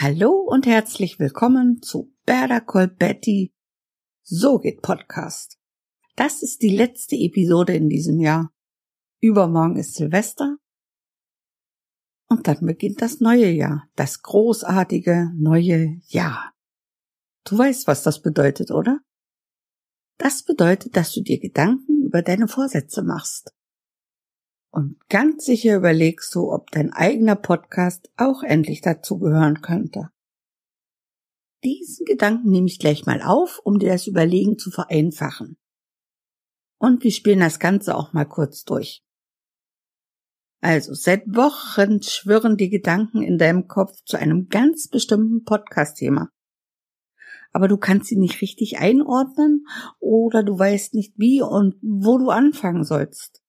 Hallo und herzlich willkommen zu Berda Colbetti So geht Podcast. Das ist die letzte Episode in diesem Jahr. Übermorgen ist Silvester. Und dann beginnt das neue Jahr, das großartige neue Jahr. Du weißt, was das bedeutet, oder? Das bedeutet, dass du dir Gedanken über deine Vorsätze machst. Und ganz sicher überlegst du, ob dein eigener Podcast auch endlich dazugehören könnte. Diesen Gedanken nehme ich gleich mal auf, um dir das Überlegen zu vereinfachen. Und wir spielen das Ganze auch mal kurz durch. Also, seit Wochen schwirren die Gedanken in deinem Kopf zu einem ganz bestimmten Podcast-Thema. Aber du kannst sie nicht richtig einordnen oder du weißt nicht wie und wo du anfangen sollst.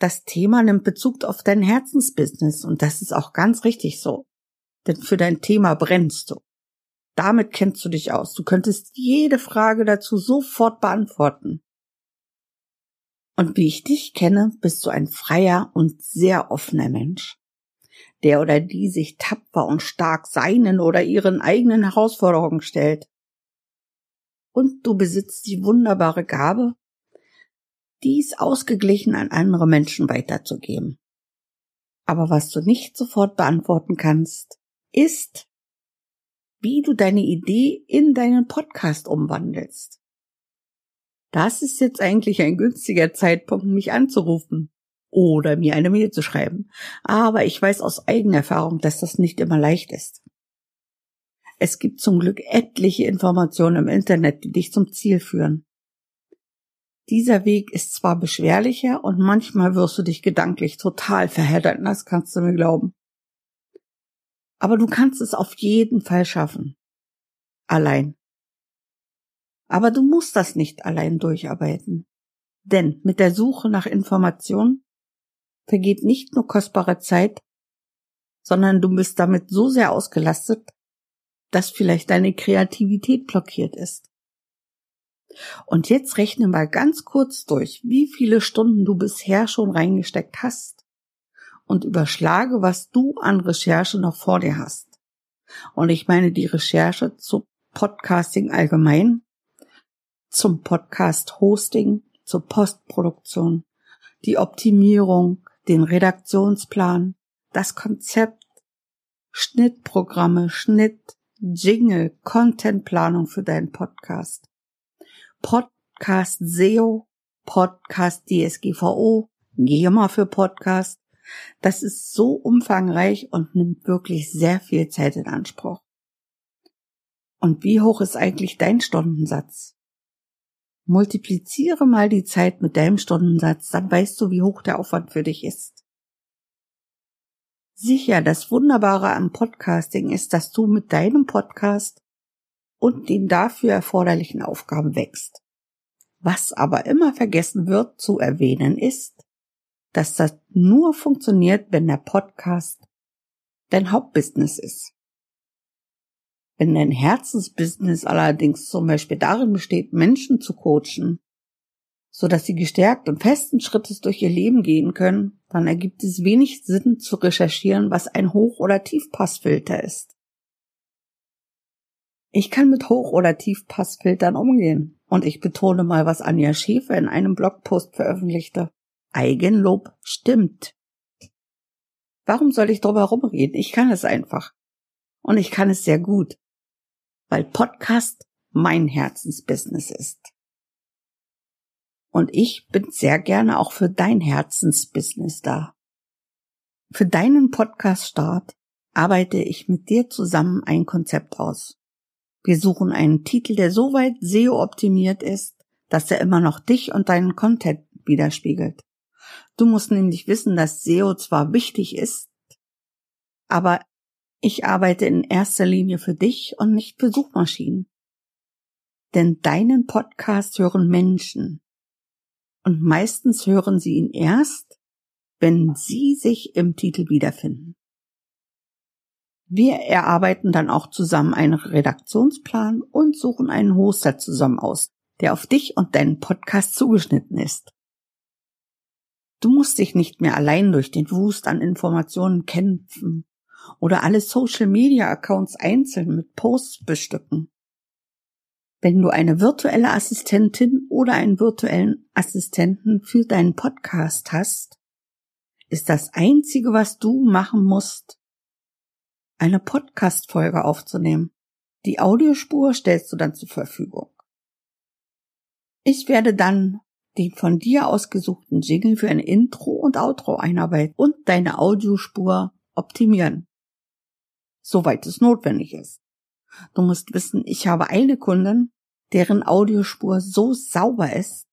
Das Thema nimmt Bezug auf dein Herzensbusiness und das ist auch ganz richtig so. Denn für dein Thema brennst du. Damit kennst du dich aus. Du könntest jede Frage dazu sofort beantworten. Und wie ich dich kenne, bist du ein freier und sehr offener Mensch. Der oder die sich tapfer und stark seinen oder ihren eigenen Herausforderungen stellt. Und du besitzt die wunderbare Gabe, dies ausgeglichen an andere Menschen weiterzugeben. Aber was du nicht sofort beantworten kannst, ist, wie du deine Idee in deinen Podcast umwandelst. Das ist jetzt eigentlich ein günstiger Zeitpunkt, mich anzurufen oder mir eine Mail zu schreiben. Aber ich weiß aus eigener Erfahrung, dass das nicht immer leicht ist. Es gibt zum Glück etliche Informationen im Internet, die dich zum Ziel führen. Dieser Weg ist zwar beschwerlicher und manchmal wirst du dich gedanklich total verheddern, das kannst du mir glauben. Aber du kannst es auf jeden Fall schaffen. Allein. Aber du musst das nicht allein durcharbeiten. Denn mit der Suche nach Informationen vergeht nicht nur kostbare Zeit, sondern du bist damit so sehr ausgelastet, dass vielleicht deine Kreativität blockiert ist. Und jetzt rechne mal ganz kurz durch, wie viele Stunden du bisher schon reingesteckt hast und überschlage, was du an Recherche noch vor dir hast. Und ich meine die Recherche zum Podcasting allgemein, zum Podcast Hosting, zur Postproduktion, die Optimierung, den Redaktionsplan, das Konzept, Schnittprogramme, Schnitt, Jingle, Contentplanung für deinen Podcast. Podcast SEO, Podcast DSGVO, GEMA für Podcast. Das ist so umfangreich und nimmt wirklich sehr viel Zeit in Anspruch. Und wie hoch ist eigentlich dein Stundensatz? Multipliziere mal die Zeit mit deinem Stundensatz, dann weißt du, wie hoch der Aufwand für dich ist. Sicher, das Wunderbare am Podcasting ist, dass du mit deinem Podcast und den dafür erforderlichen Aufgaben wächst. Was aber immer vergessen wird zu erwähnen ist, dass das nur funktioniert, wenn der Podcast dein Hauptbusiness ist. Wenn dein Herzensbusiness allerdings zum Beispiel darin besteht, Menschen zu coachen, so dass sie gestärkt und festen Schrittes durch ihr Leben gehen können, dann ergibt es wenig Sinn zu recherchieren, was ein Hoch- oder Tiefpassfilter ist. Ich kann mit Hoch- oder Tiefpassfiltern umgehen. Und ich betone mal, was Anja Schäfer in einem Blogpost veröffentlichte. Eigenlob stimmt. Warum soll ich drüber rumreden? Ich kann es einfach. Und ich kann es sehr gut. Weil Podcast mein Herzensbusiness ist. Und ich bin sehr gerne auch für dein Herzensbusiness da. Für deinen Podcast-Start arbeite ich mit dir zusammen ein Konzept aus. Wir suchen einen Titel, der so weit SEO-optimiert ist, dass er immer noch dich und deinen Content widerspiegelt. Du musst nämlich wissen, dass SEO zwar wichtig ist, aber ich arbeite in erster Linie für dich und nicht für Suchmaschinen. Denn deinen Podcast hören Menschen. Und meistens hören sie ihn erst, wenn sie sich im Titel wiederfinden. Wir erarbeiten dann auch zusammen einen Redaktionsplan und suchen einen Hoster zusammen aus, der auf dich und deinen Podcast zugeschnitten ist. Du musst dich nicht mehr allein durch den Wust an Informationen kämpfen oder alle Social Media Accounts einzeln mit Posts bestücken. Wenn du eine virtuelle Assistentin oder einen virtuellen Assistenten für deinen Podcast hast, ist das einzige, was du machen musst, eine Podcast-Folge aufzunehmen. Die Audiospur stellst du dann zur Verfügung. Ich werde dann die von dir ausgesuchten Jingle für ein Intro und Outro einarbeiten und deine Audiospur optimieren. Soweit es notwendig ist. Du musst wissen, ich habe eine Kundin, deren Audiospur so sauber ist,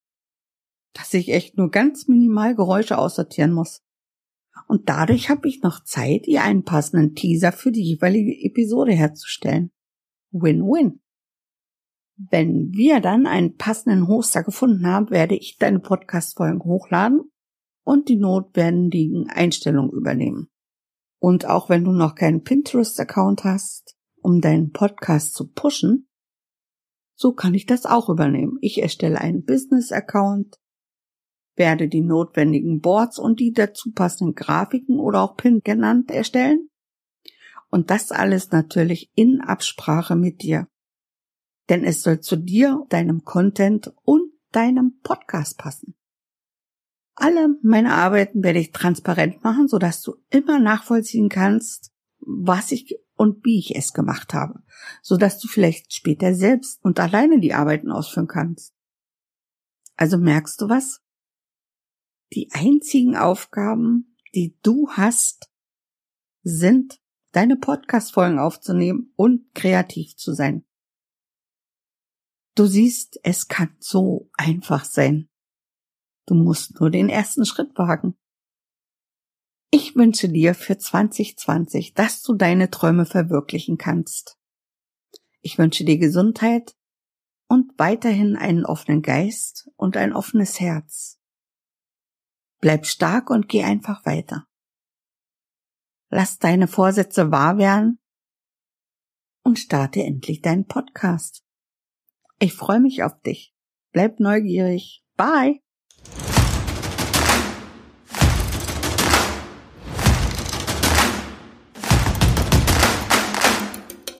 dass ich echt nur ganz minimal Geräusche aussortieren muss. Und dadurch habe ich noch Zeit, ihr einen passenden Teaser für die jeweilige Episode herzustellen. Win-win. Wenn wir dann einen passenden Hoster gefunden haben, werde ich deine Podcast-Folgen hochladen und die notwendigen Einstellungen übernehmen. Und auch wenn du noch keinen Pinterest-Account hast, um deinen Podcast zu pushen, so kann ich das auch übernehmen. Ich erstelle einen Business-Account, werde die notwendigen Boards und die dazu passenden Grafiken oder auch Pin genannt erstellen. Und das alles natürlich in Absprache mit dir. Denn es soll zu dir, deinem Content und deinem Podcast passen. Alle meine Arbeiten werde ich transparent machen, sodass du immer nachvollziehen kannst, was ich und wie ich es gemacht habe, sodass du vielleicht später selbst und alleine die Arbeiten ausführen kannst. Also merkst du was? Die einzigen Aufgaben, die du hast, sind, deine Podcast-Folgen aufzunehmen und kreativ zu sein. Du siehst, es kann so einfach sein. Du musst nur den ersten Schritt wagen. Ich wünsche dir für 2020, dass du deine Träume verwirklichen kannst. Ich wünsche dir Gesundheit und weiterhin einen offenen Geist und ein offenes Herz. Bleib stark und geh einfach weiter. Lass deine Vorsätze wahr werden und starte endlich deinen Podcast. Ich freue mich auf dich. Bleib neugierig. Bye.